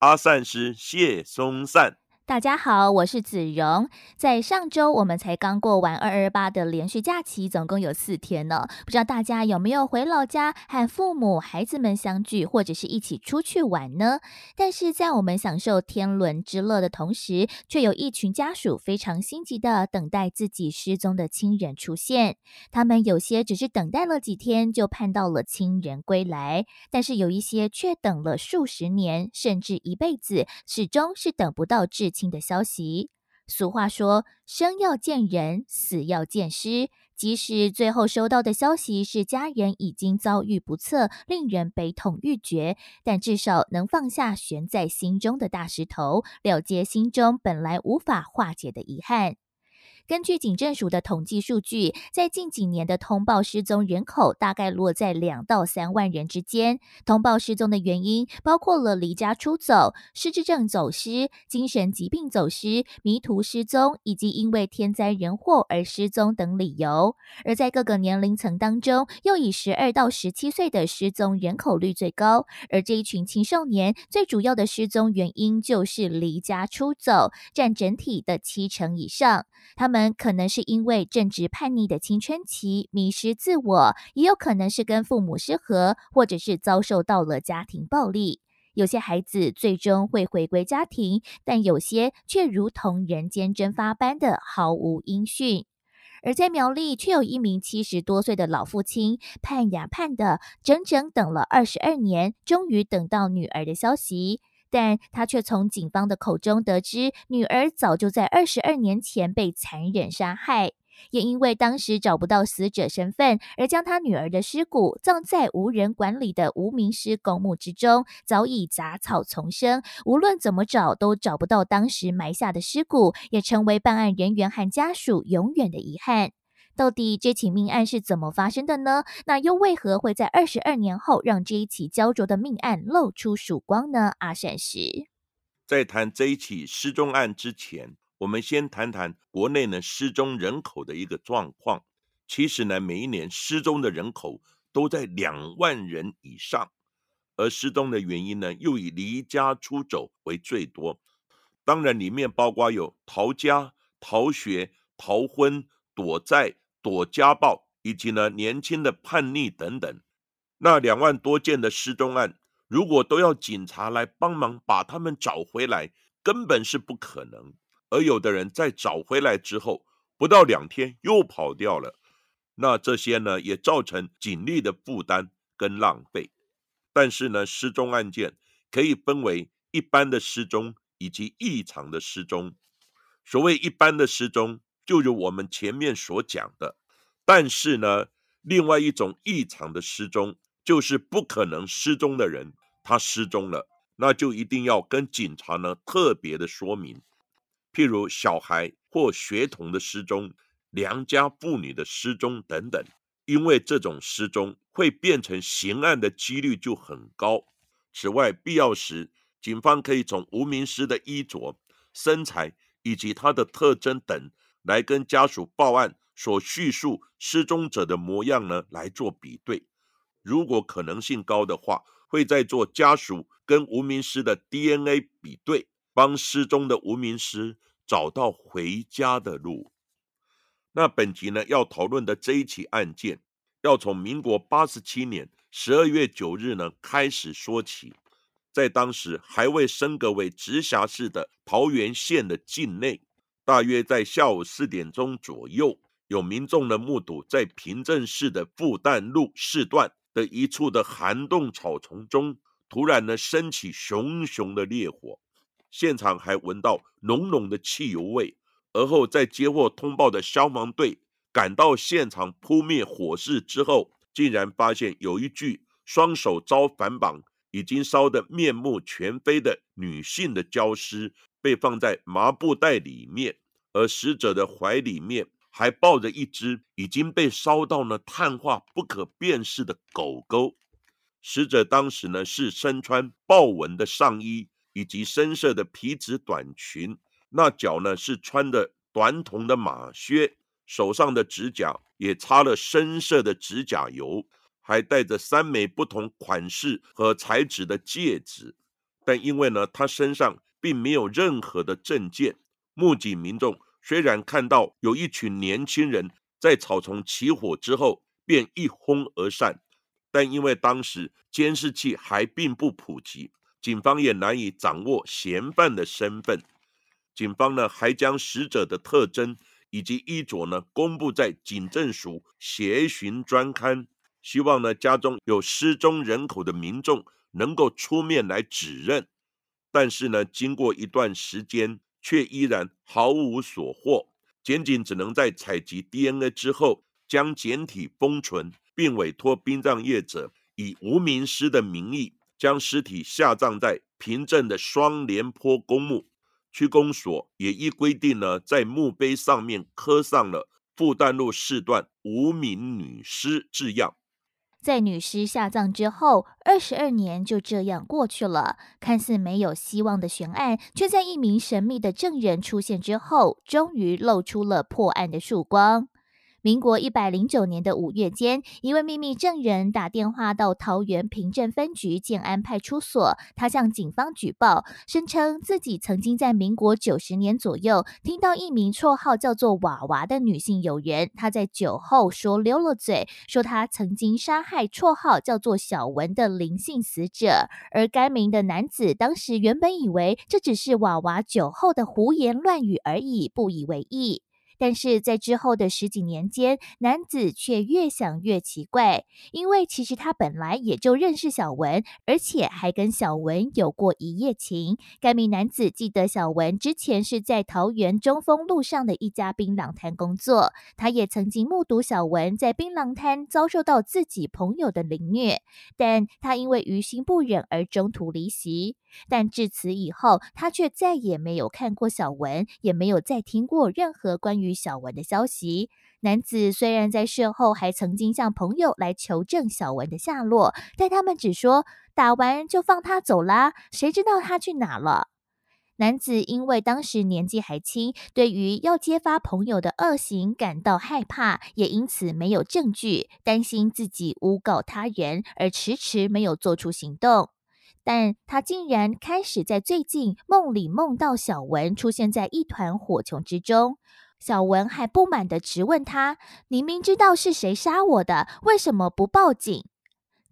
阿善师谢松散。大家好，我是子荣。在上周，我们才刚过完二二八的连续假期，总共有四天呢。不知道大家有没有回老家和父母、孩子们相聚，或者是一起出去玩呢？但是在我们享受天伦之乐的同时，却有一群家属非常心急的等待自己失踪的亲人出现。他们有些只是等待了几天，就盼到了亲人归来；但是有一些却等了数十年，甚至一辈子，始终是等不到至。的消息。俗话说：“生要见人，死要见尸。”即使最后收到的消息是家人已经遭遇不测，令人悲痛欲绝，但至少能放下悬在心中的大石头，了结心中本来无法化解的遗憾。根据警政署的统计数据，在近几年的通报失踪人口大概落在两到三万人之间。通报失踪的原因包括了离家出走、失智症走失、精神疾病走失、迷途失踪，以及因为天灾人祸而失踪等理由。而在各个年龄层当中，又以十二到十七岁的失踪人口率最高。而这一群青少年最主要的失踪原因就是离家出走，占整体的七成以上。他们。可能是因为正值叛逆的青春期，迷失自我；也有可能是跟父母失和，或者是遭受到了家庭暴力。有些孩子最终会回归家庭，但有些却如同人间蒸发般的毫无音讯。而在苗栗，却有一名七十多岁的老父亲，盼呀盼的，整整等了二十二年，终于等到女儿的消息。但他却从警方的口中得知，女儿早就在二十二年前被残忍杀害，也因为当时找不到死者身份，而将他女儿的尸骨葬在无人管理的无名尸公墓之中，早已杂草丛生，无论怎么找都找不到当时埋下的尸骨，也成为办案人员和家属永远的遗憾。到底这起命案是怎么发生的呢？那又为何会在二十二年后让这一起焦灼的命案露出曙光呢？阿善师，在谈这一起失踪案之前，我们先谈谈国内呢失踪人口的一个状况。其实呢，每一年失踪的人口都在两万人以上，而失踪的原因呢，又以离家出走为最多。当然，里面包括有逃家、逃学、逃婚、躲债。躲家暴，以及呢年轻的叛逆等等，那两万多件的失踪案，如果都要警察来帮忙把他们找回来，根本是不可能。而有的人在找回来之后，不到两天又跑掉了，那这些呢也造成警力的负担跟浪费。但是呢，失踪案件可以分为一般的失踪以及异常的失踪。所谓一般的失踪。就如我们前面所讲的，但是呢，另外一种异常的失踪，就是不可能失踪的人，他失踪了，那就一定要跟警察呢特别的说明。譬如小孩或学童的失踪，良家妇女的失踪等等，因为这种失踪会变成刑案的几率就很高。此外，必要时，警方可以从无名尸的衣着、身材以及他的特征等。来跟家属报案所叙述失踪者的模样呢来做比对，如果可能性高的话，会再做家属跟无名尸的 DNA 比对，帮失踪的无名尸找到回家的路。那本集呢要讨论的这一起案件，要从民国八十七年十二月九日呢开始说起，在当时还未升格为直辖市的桃园县的境内。大约在下午四点钟左右，有民众的目睹，在平镇市的复旦路市段的一处的涵洞草丛中，突然呢升起熊熊的烈火，现场还闻到浓浓的汽油味。而后在接获通报的消防队赶到现场扑灭火势之后，竟然发现有一具双手遭反绑、已经烧得面目全非的女性的焦尸。被放在麻布袋里面，而死者的怀里面还抱着一只已经被烧到呢碳化不可辨识的狗狗。死者当时呢是身穿豹纹的上衣以及深色的皮质短裙，那脚呢是穿的短筒的马靴，手上的指甲也擦了深色的指甲油，还戴着三枚不同款式和材质的戒指。但因为呢他身上并没有任何的证件，目击民众虽然看到有一群年轻人在草丛起火之后便一哄而散。但因为当时监视器还并不普及，警方也难以掌握嫌犯的身份。警方呢还将死者的特征以及衣着呢公布在警政署协寻专刊，希望呢家中有失踪人口的民众能够出面来指认。但是呢经过一段时间，却依然毫无所获。检警只能在采集 DNA 之后，将简体封存。并委托殡葬业者以无名尸的名义，将尸体下葬在平镇的双连坡公墓。区公所也依规定呢，在墓碑上面刻上了复旦路四段无名女尸字样。在女尸下葬之后，二十二年就这样过去了。看似没有希望的悬案，却在一名神秘的证人出现之后，终于露出了破案的曙光。民国一百零九年的五月间，一位秘密证人打电话到桃园平镇分局建安派出所，他向警方举报，声称自己曾经在民国九十年左右听到一名绰号叫做“娃娃”的女性友人，她在酒后说溜了嘴，说她曾经杀害绰号叫做“小文”的林姓死者，而该名的男子当时原本以为这只是娃娃酒后的胡言乱语而已，不以为意。但是在之后的十几年间，男子却越想越奇怪，因为其实他本来也就认识小文，而且还跟小文有过一夜情。该名男子记得小文之前是在桃园中丰路上的一家槟榔摊工作，他也曾经目睹小文在槟榔摊遭受到自己朋友的凌虐，但他因为于心不忍而中途离席。但至此以后，他却再也没有看过小文，也没有再听过任何关于小文的消息。男子虽然在事后还曾经向朋友来求证小文的下落，但他们只说打完就放他走啦，谁知道他去哪了？男子因为当时年纪还轻，对于要揭发朋友的恶行感到害怕，也因此没有证据，担心自己诬告他人，而迟迟没有做出行动。但他竟然开始在最近梦里梦到小文出现在一团火球之中，小文还不满的质问他：“你明知道是谁杀我的，为什么不报警？”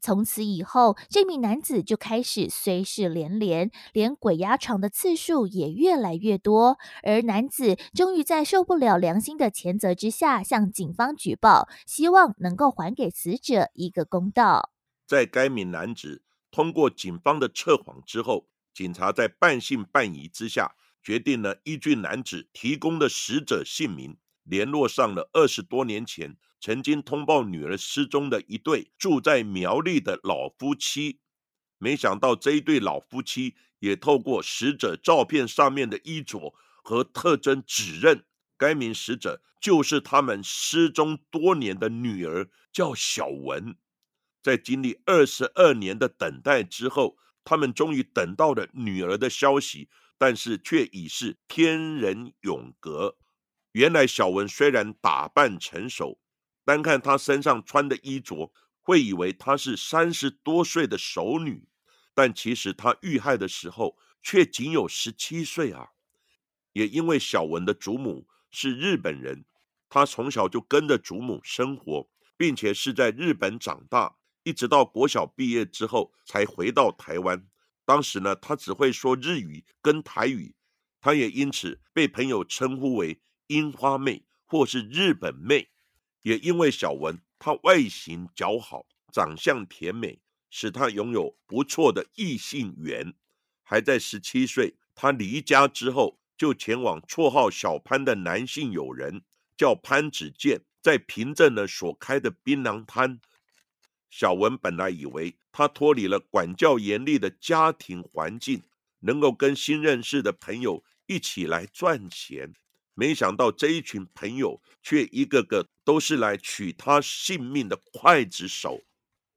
从此以后，这名男子就开始虽事连连，连鬼压床的次数也越来越多。而男子终于在受不了良心的谴责之下，向警方举报，希望能够还给死者一个公道。在该名男子。通过警方的测谎之后，警察在半信半疑之下，决定了依据男子提供的死者姓名，联络上了二十多年前曾经通报女儿失踪的一对住在苗栗的老夫妻。没想到这一对老夫妻也透过死者照片上面的衣着和特征，指认该名死者就是他们失踪多年的女儿，叫小文。在经历二十二年的等待之后，他们终于等到了女儿的消息，但是却已是天人永隔。原来小文虽然打扮成熟，单看她身上穿的衣着，会以为她是三十多岁的熟女，但其实她遇害的时候却仅有十七岁啊！也因为小文的祖母是日本人，她从小就跟着祖母生活，并且是在日本长大。一直到国小毕业之后才回到台湾。当时呢，他只会说日语跟台语，他也因此被朋友称呼为“樱花妹”或是“日本妹”。也因为小文，她外形姣好，长相甜美，使她拥有不错的异性缘。还在十七岁，她离家之后，就前往绰号小潘的男性友人，叫潘子健，在平镇呢所开的槟榔摊。小文本来以为他脱离了管教严厉的家庭环境，能够跟新认识的朋友一起来赚钱。没想到这一群朋友却一个个都是来取他性命的刽子手。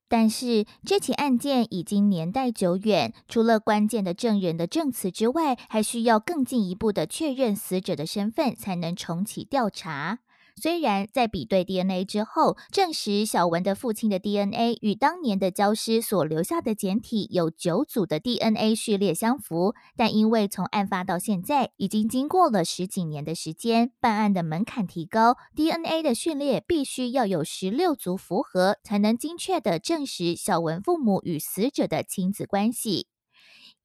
但是这起案件已经年代久远，除了关键的证人的证词之外，还需要更进一步的确认死者的身份，才能重启调查。虽然在比对 DNA 之后，证实小文的父亲的 DNA 与当年的焦尸所留下的简体有九组的 DNA 序列相符，但因为从案发到现在已经经过了十几年的时间，办案的门槛提高，DNA 的序列必须要有十六组符合，才能精确的证实小文父母与死者的亲子关系。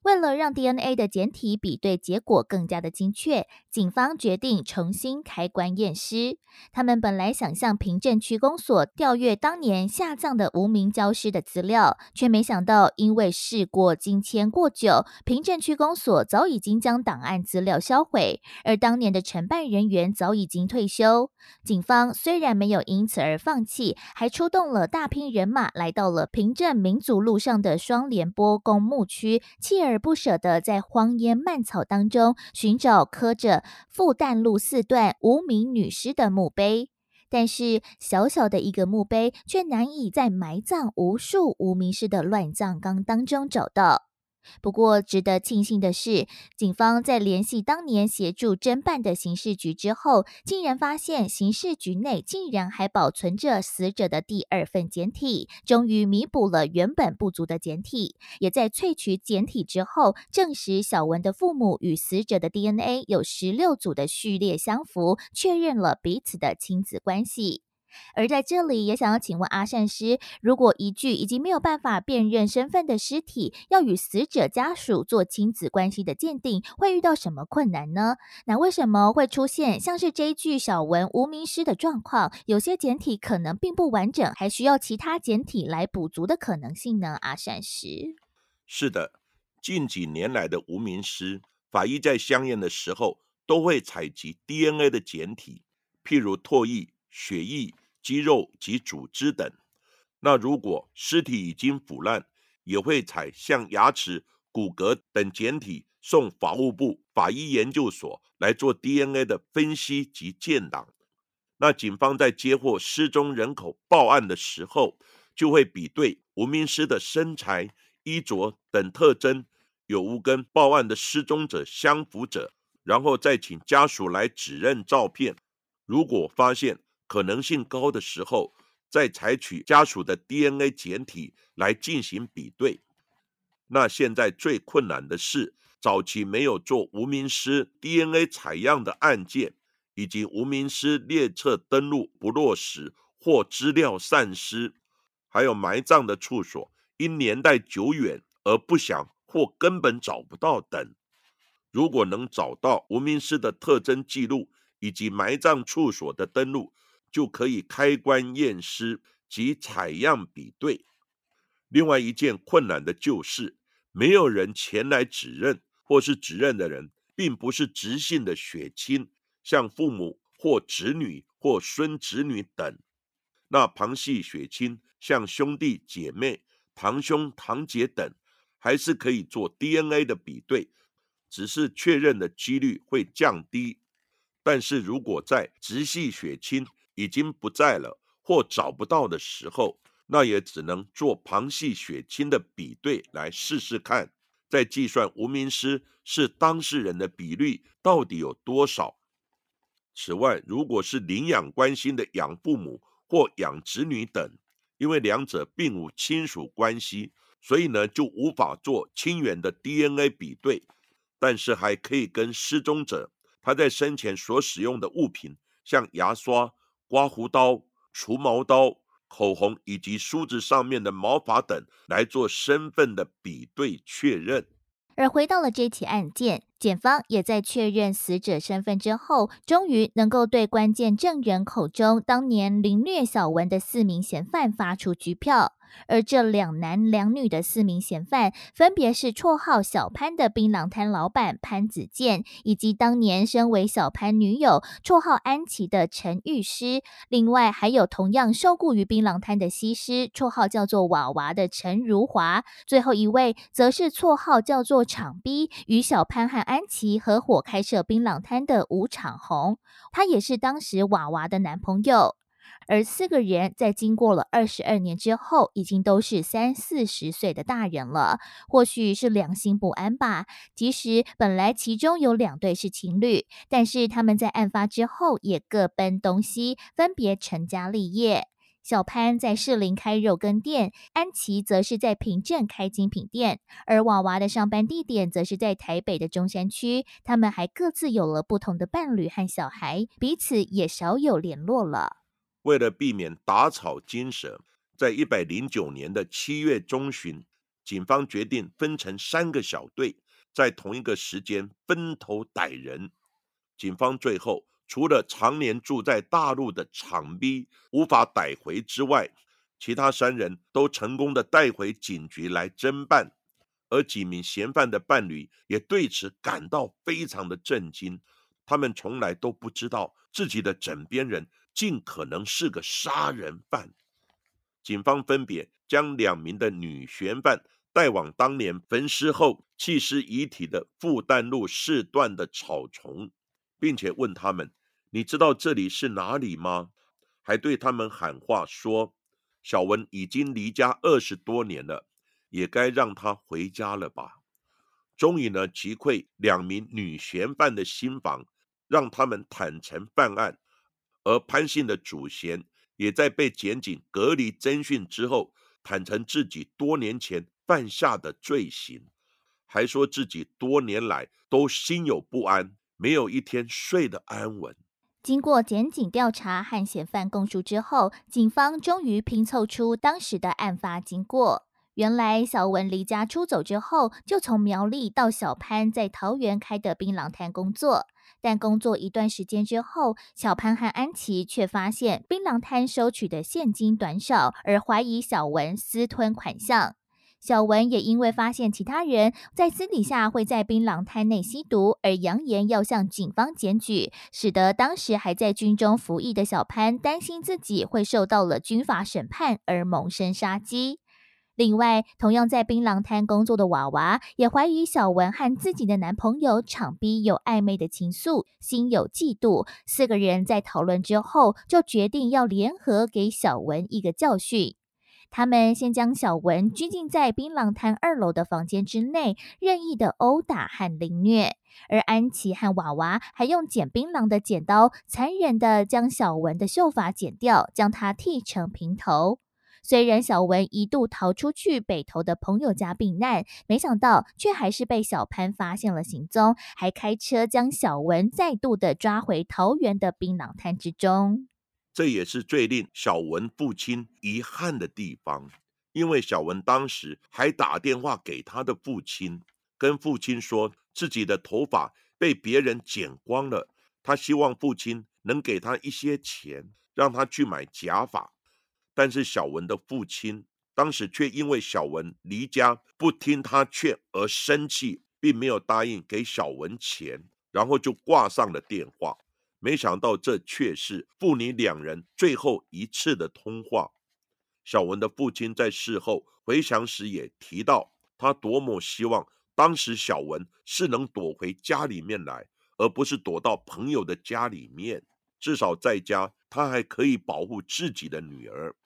为了让 DNA 的简体比对结果更加的精确，警方决定重新开棺验尸。他们本来想向平镇区公所调阅当年下葬的无名焦尸的资料，却没想到因为事过境迁过久，平镇区公所早已经将档案资料销毁，而当年的承办人员早已经退休。警方虽然没有因此而放弃，还出动了大批人马来到了平镇民族路上的双连波公墓区，弃而而不舍得在荒烟蔓草当中寻找刻着“复旦路四段无名女尸”的墓碑，但是小小的一个墓碑却难以在埋葬无数无名尸的乱葬岗当中找到。不过，值得庆幸的是，警方在联系当年协助侦办的刑事局之后，竟然发现刑事局内竟然还保存着死者的第二份简体，终于弥补了原本不足的简体。也在萃取简体之后，证实小文的父母与死者的 DNA 有十六组的序列相符，确认了彼此的亲子关系。而在这里，也想要请问阿善师，如果一具已经没有办法辨认身份的尸体，要与死者家属做亲子关系的鉴定，会遇到什么困难呢？那为什么会出现像是这一具小文无名尸的状况？有些简体可能并不完整，还需要其他简体来补足的可能性呢？阿善师，是的，近几年来的无名尸，法医在相验的时候都会采集 DNA 的简体，譬如唾液、血液。肌肉及组织等。那如果尸体已经腐烂，也会采像牙齿、骨骼等简体送法务部法医研究所来做 DNA 的分析及建档。那警方在接获失踪人口报案的时候，就会比对无名尸的身材、衣着等特征有无跟报案的失踪者相符者，然后再请家属来指认照片。如果发现，可能性高的时候，再采取家属的 DNA 检体来进行比对。那现在最困难的是，早期没有做无名尸 DNA 采样的案件，以及无名尸列册登录不落实或资料散失，还有埋葬的处所因年代久远而不详或根本找不到等。如果能找到无名尸的特征记录以及埋葬处所的登录，就可以开棺验尸及采样比对。另外一件困难的就是，没有人前来指认，或是指认的人并不是直系的血亲，像父母或子女或孙子女等。那旁系血亲，像兄弟姐妹、堂兄堂姐等，还是可以做 DNA 的比对，只是确认的几率会降低。但是如果在直系血亲，已经不在了或找不到的时候，那也只能做旁系血亲的比对来试试看，再计算无名尸是当事人的比率到底有多少。此外，如果是领养关系的养父母或养子女等，因为两者并无亲属关系，所以呢就无法做亲缘的 DNA 比对，但是还可以跟失踪者他在生前所使用的物品，像牙刷。刮胡刀、除毛刀、口红以及梳子上面的毛发等来做身份的比对确认。而回到了这起案件，检方也在确认死者身份之后，终于能够对关键证人口中当年凌虐小文的四名嫌犯发出拘票。而这两男两女的四名嫌犯，分别是绰号小潘的槟榔摊老板潘子健，以及当年身为小潘女友、绰号安琪的陈玉师。另外还有同样受雇于槟榔摊的西施，绰号叫做娃娃的陈如华。最后一位则是绰号叫做场逼，与小潘和安琪合伙开设槟榔摊的吴长红，他也是当时娃娃的男朋友。而四个人在经过了二十二年之后，已经都是三四十岁的大人了。或许是良心不安吧。即使本来其中有两对是情侣，但是他们在案发之后也各奔东西，分别成家立业。小潘在士林开肉羹店，安琪则是在平镇开精品店，而娃娃的上班地点则是在台北的中山区。他们还各自有了不同的伴侣和小孩，彼此也少有联络了。为了避免打草惊蛇，在一百零九年的七月中旬，警方决定分成三个小队，在同一个时间分头逮人。警方最后除了常年住在大陆的场逼无法逮回之外，其他三人都成功的带回警局来侦办，而几名嫌犯的伴侣也对此感到非常的震惊。他们从来都不知道自己的枕边人。尽可能是个杀人犯。警方分别将两名的女嫌犯带往当年焚尸后弃尸遗体的复旦路四段的草丛，并且问他们：“你知道这里是哪里吗？”还对他们喊话说：“小文已经离家二十多年了，也该让他回家了吧。”终于呢，击溃两名女嫌犯的心防，让他们坦诚犯案。而潘姓的主嫌也在被检警隔离侦讯之后，坦诚自己多年前犯下的罪行，还说自己多年来都心有不安，没有一天睡得安稳。经过检警调查和嫌犯供述之后，警方终于拼凑出当时的案发经过。原来小文离家出走之后，就从苗栗到小潘在桃园开的槟榔摊工作。但工作一段时间之后，小潘和安琪却发现槟榔摊收取的现金短少，而怀疑小文私吞款项。小文也因为发现其他人在私底下会在槟榔摊内吸毒，而扬言要向警方检举，使得当时还在军中服役的小潘担心自己会受到了军法审判，而萌生杀机。另外，同样在槟榔摊工作的娃娃也怀疑小文和自己的男朋友场逼有暧昧的情愫，心有嫉妒。四个人在讨论之后，就决定要联合给小文一个教训。他们先将小文拘禁在槟榔摊二楼的房间之内，任意的殴打和凌虐。而安琪和娃娃还用剪槟榔的剪刀，残忍的将小文的秀发剪掉，将他剃成平头。虽然小文一度逃出去北投的朋友家避难，没想到却还是被小潘发现了行踪，还开车将小文再度的抓回桃园的槟榔摊之中。这也是最令小文父亲遗憾的地方，因为小文当时还打电话给他的父亲，跟父亲说自己的头发被别人剪光了，他希望父亲能给他一些钱，让他去买假发。但是小文的父亲当时却因为小文离家不听他劝而生气，并没有答应给小文钱，然后就挂上了电话。没想到这却是父女两人最后一次的通话。小文的父亲在事后回想时也提到，他多么希望当时小文是能躲回家里面来，而不是躲到朋友的家里面，至少在家他还可以保护自己的女儿。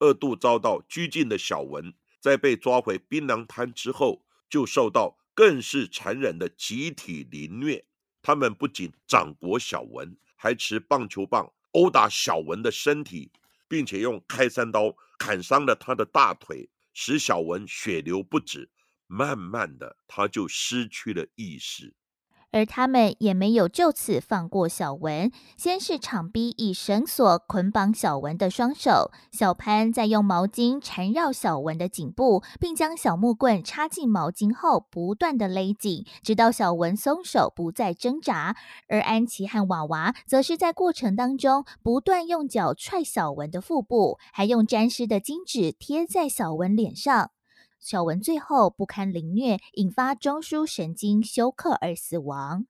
二度遭到拘禁的小文，在被抓回槟榔摊之后，就受到更是残忍的集体凌虐。他们不仅掌掴小文，还持棒球棒殴打小文的身体，并且用开山刀砍伤了他的大腿，使小文血流不止。慢慢的，他就失去了意识。而他们也没有就此放过小文，先是场逼以绳索捆绑小文的双手，小潘再用毛巾缠绕小文的颈部，并将小木棍插进毛巾后，不断的勒紧，直到小文松手不再挣扎。而安琪和娃娃则是在过程当中不断用脚踹小文的腹部，还用沾湿的金纸贴在小文脸上。小文最后不堪凌虐，引发中枢神经休克而死亡。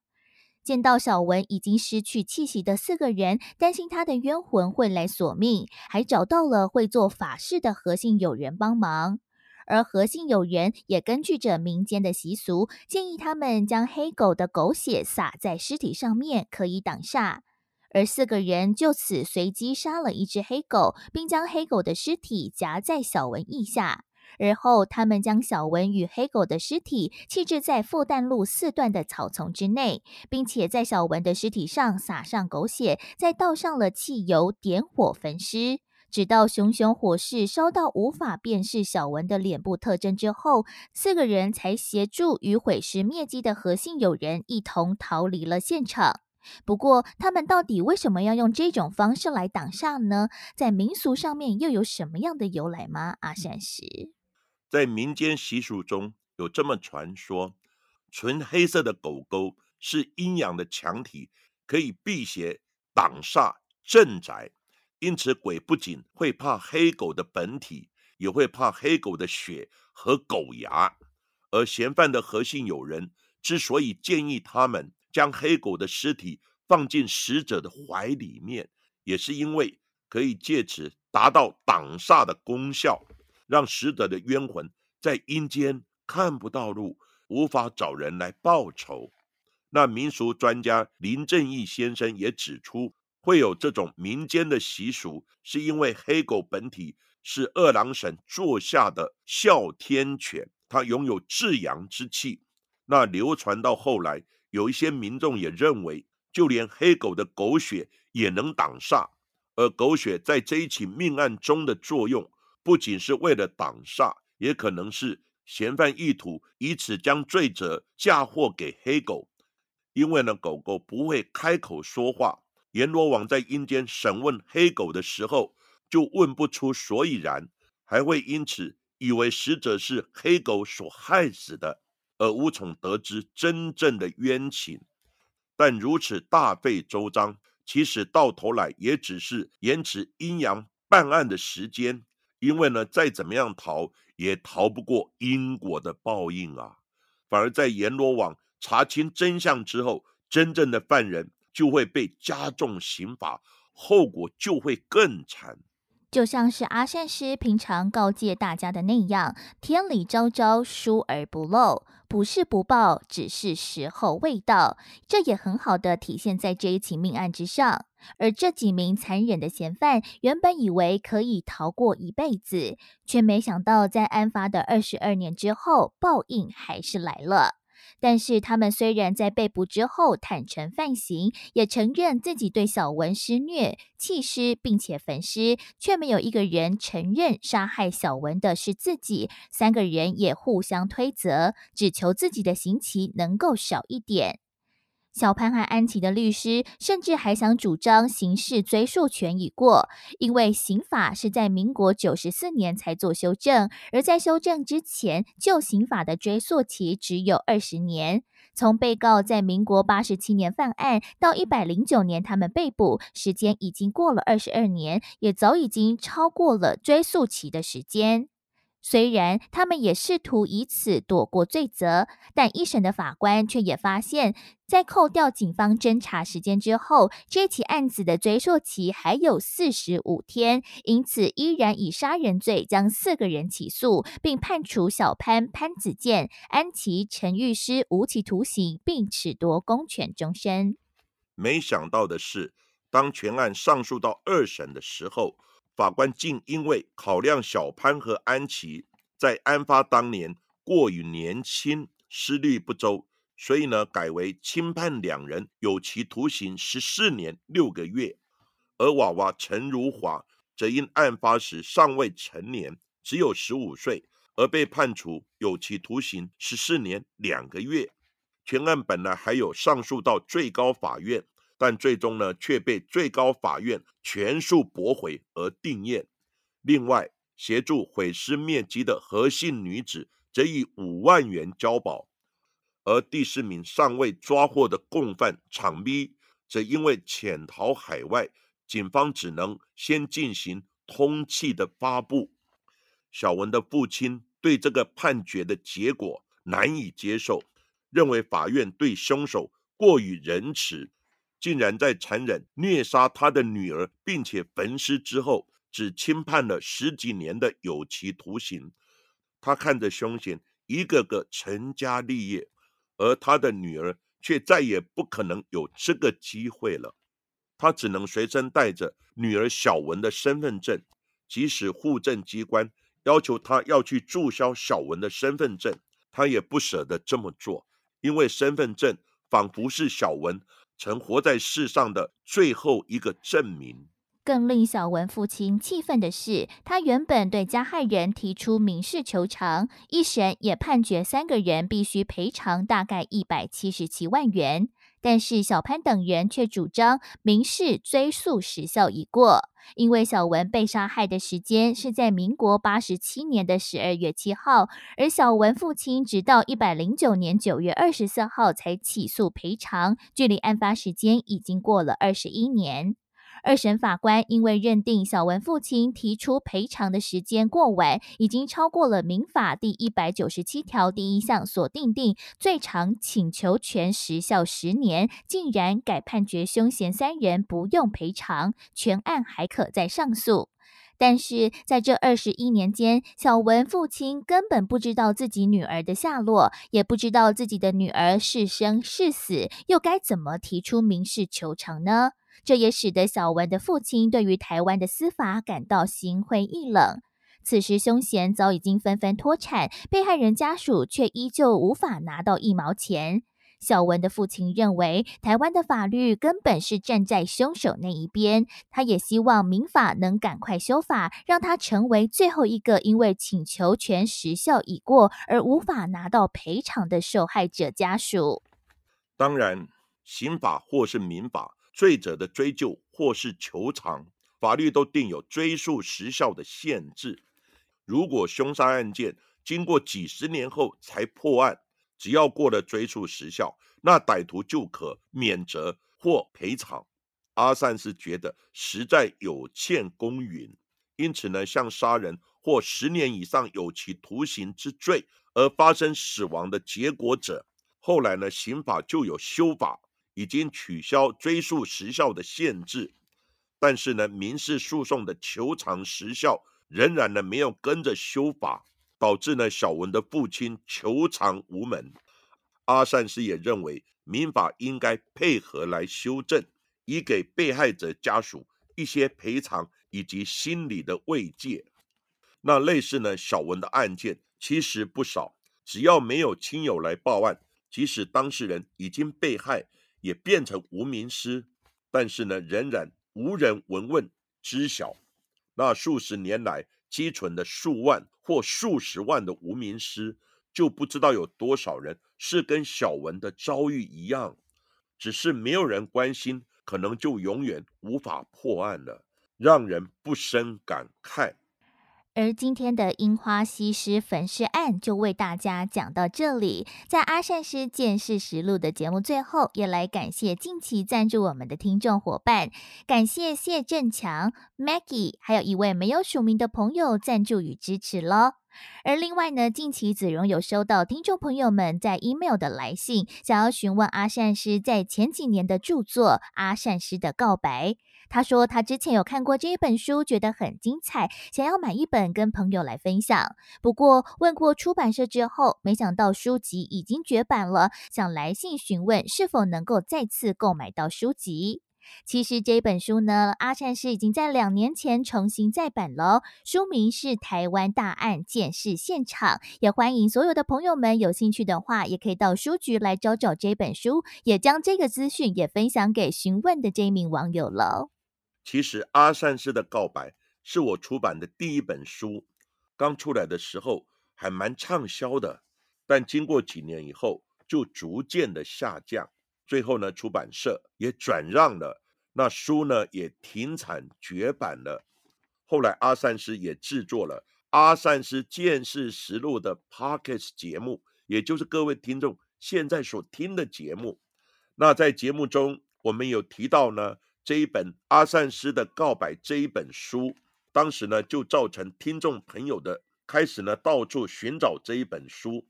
见到小文已经失去气息的四个人，担心他的冤魂会来索命，还找到了会做法事的何姓友人帮忙。而何姓友人也根据着民间的习俗，建议他们将黑狗的狗血洒在尸体上面，可以挡煞。而四个人就此随机杀了一只黑狗，并将黑狗的尸体夹在小文腋下。而后，他们将小文与黑狗的尸体弃置在复旦路四段的草丛之内，并且在小文的尸体上撒上狗血，再倒上了汽油，点火焚尸。直到熊熊火势烧到无法辨识小文的脸部特征之后，四个人才协助与毁尸灭迹的何姓友人一同逃离了现场。不过，他们到底为什么要用这种方式来挡煞呢？在民俗上面又有什么样的由来吗？阿善石，在民间习俗中有这么传说：纯黑色的狗狗是阴阳的强体，可以辟邪、挡煞、镇宅。因此，鬼不仅会怕黑狗的本体，也会怕黑狗的血和狗牙。而嫌犯的核心友人之所以建议他们将黑狗的尸体放进死者的怀里面，也是因为可以借此达到挡煞的功效，让死者的冤魂在阴间看不到路，无法找人来报仇。那民俗专家林正义先生也指出。会有这种民间的习俗，是因为黑狗本体是二郎神座下的哮天犬，它拥有至阳之气。那流传到后来，有一些民众也认为，就连黑狗的狗血也能挡煞。而狗血在这一起命案中的作用，不仅是为了挡煞，也可能是嫌犯意图以此将罪责嫁祸给黑狗。因为呢，狗狗不会开口说话。阎罗王在阴间审问黑狗的时候，就问不出所以然，还会因此以为死者是黑狗所害死的，而无从得知真正的冤情。但如此大费周章，其实到头来也只是延迟阴阳办案的时间。因为呢，再怎么样逃，也逃不过因果的报应啊！反而在阎罗王查清真相之后，真正的犯人。就会被加重刑罚，后果就会更惨。就像是阿善师平常告诫大家的那样：“天理昭昭，疏而不漏，不是不报，只是时候未到。”这也很好的体现在这一起命案之上。而这几名残忍的嫌犯，原本以为可以逃过一辈子，却没想到在案发的二十二年之后，报应还是来了。但是他们虽然在被捕之后坦诚犯行，也承认自己对小文施虐、弃尸，并且焚尸，却没有一个人承认杀害小文的是自己。三个人也互相推责，只求自己的刑期能够少一点。小潘和安琪的律师甚至还想主张刑事追诉权已过，因为刑法是在民国九十四年才做修正，而在修正之前，旧刑法的追诉期只有二十年。从被告在民国八十七年犯案到一百零九年他们被捕，时间已经过了二十二年，也早已经超过了追诉期的时间。虽然他们也试图以此躲过罪责，但一审的法官却也发现，在扣掉警方侦查时间之后，这起案子的追诉期还有四十五天，因此依然以杀人罪将四个人起诉，并判处小潘、潘子健、安琪、陈玉师无期徒刑，并褫夺公权终身。没想到的是，当全案上诉到二审的时候。法官竟因为考量小潘和安琪在案发当年过于年轻，思虑不周，所以呢，改为轻判两人有期徒刑十四年六个月。而娃娃陈如华则因案发时尚未成年，只有十五岁，而被判处有期徒刑十四年两个月。全案本来还有上诉到最高法院。但最终呢，却被最高法院全数驳回而定验。另外，协助毁尸灭迹的何姓女子则以五万元交保，而第四名尚未抓获的共犯场逼，则因为潜逃海外，警方只能先进行通缉的发布。小文的父亲对这个判决的结果难以接受，认为法院对凶手过于仁慈。竟然在残忍虐杀他的女儿，并且焚尸之后，只轻判了十几年的有期徒刑。他看着凶险一个个成家立业，而他的女儿却再也不可能有这个机会了。他只能随身带着女儿小文的身份证，即使户政机关要求他要去注销小文的身份证，他也不舍得这么做，因为身份证仿佛是小文曾活在世上的最后一个证明。更令小文父亲气愤的是，他原本对加害人提出民事求偿，一审也判决三个人必须赔偿大概一百七十七万元。但是小潘等人却主张民事追诉时效已过，因为小文被杀害的时间是在民国八十七年的十二月七号，而小文父亲直到一百零九年九月二十四号才起诉赔偿，距离案发时间已经过了二十一年。二审法官因为认定小文父亲提出赔偿的时间过晚，已经超过了民法第一百九十七条第一项所定定最长请求权时效十年，竟然改判决凶嫌三人不用赔偿，全案还可再上诉。但是在这二十一年间，小文父亲根本不知道自己女儿的下落，也不知道自己的女儿是生是死，又该怎么提出民事求偿呢？这也使得小文的父亲对于台湾的司法感到心灰意冷。此时，凶嫌早已经纷纷脱产，被害人家属却依旧无法拿到一毛钱。小文的父亲认为，台湾的法律根本是站在凶手那一边。他也希望民法能赶快修法，让他成为最后一个因为请求权时效已过而无法拿到赔偿的受害者家属。当然，刑法或是民法。罪者的追究或是求偿，法律都定有追诉时效的限制。如果凶杀案件经过几十年后才破案，只要过了追诉时效，那歹徒就可免责或赔偿。阿善是觉得实在有欠公允，因此呢，像杀人或十年以上有期徒刑之罪而发生死亡的结果者，后来呢，刑法就有修法。已经取消追诉时效的限制，但是呢，民事诉讼的求偿时效仍然呢没有跟着修法，导致呢小文的父亲求偿无门。阿善师也认为，民法应该配合来修正，以给被害者家属一些赔偿以及心理的慰藉。那类似呢小文的案件其实不少，只要没有亲友来报案，即使当事人已经被害。也变成无名尸，但是呢，仍然无人闻问知晓。那数十年来积存的数万或数十万的无名尸，就不知道有多少人是跟小文的遭遇一样，只是没有人关心，可能就永远无法破案了，让人不胜感慨。而今天的樱花西施焚尸案就为大家讲到这里。在阿善师见识实录的节目最后，也来感谢近期赞助我们的听众伙伴，感谢谢振强、Maggie，还有一位没有署名的朋友赞助与支持喽。而另外呢，近期子荣有收到听众朋友们在 email 的来信，想要询问阿善师在前几年的著作《阿善师的告白》。他说他之前有看过这一本书，觉得很精彩，想要买一本跟朋友来分享。不过问过出版社之后，没想到书籍已经绝版了，想来信询问是否能够再次购买到书籍。其实这本书呢，阿善师已经在两年前重新再版了，书名是《台湾大案件事现场》。也欢迎所有的朋友们有兴趣的话，也可以到书局来找找这本书，也将这个资讯也分享给询问的这一名网友了。其实，阿善师的告白是我出版的第一本书，刚出来的时候还蛮畅销的，但经过几年以后就逐渐的下降，最后呢，出版社也转让了，那书呢也停产绝版了。后来，阿善师也制作了《阿善师见识实录》的 Podcast 节目，也就是各位听众现在所听的节目。那在节目中，我们有提到呢。这一本阿善师的告白这一本书，当时呢就造成听众朋友的开始呢到处寻找这一本书，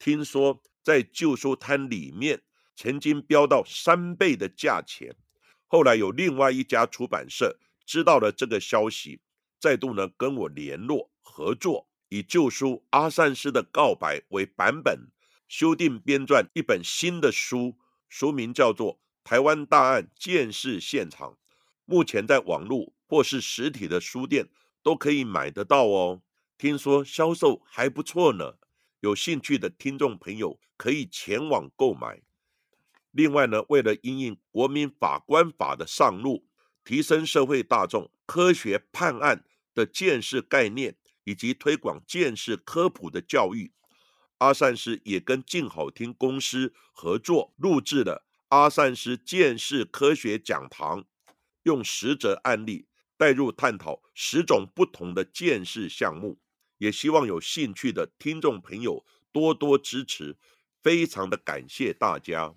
听说在旧书摊里面曾经飙到三倍的价钱，后来有另外一家出版社知道了这个消息，再度呢跟我联络合作，以旧书阿善师的告白为版本，修订编撰一本新的书，书名叫做《台湾大案鉴识现场》。目前在网络或是实体的书店都可以买得到哦。听说销售还不错呢，有兴趣的听众朋友可以前往购买。另外呢，为了应应国民法官法的上路，提升社会大众科学判案的见识概念，以及推广见识科普的教育，阿善师也跟静好听公司合作录制了阿善师见识科学讲堂，用实则案例带入探讨十种不同的见识项目，也希望有兴趣的听众朋友多多支持，非常的感谢大家。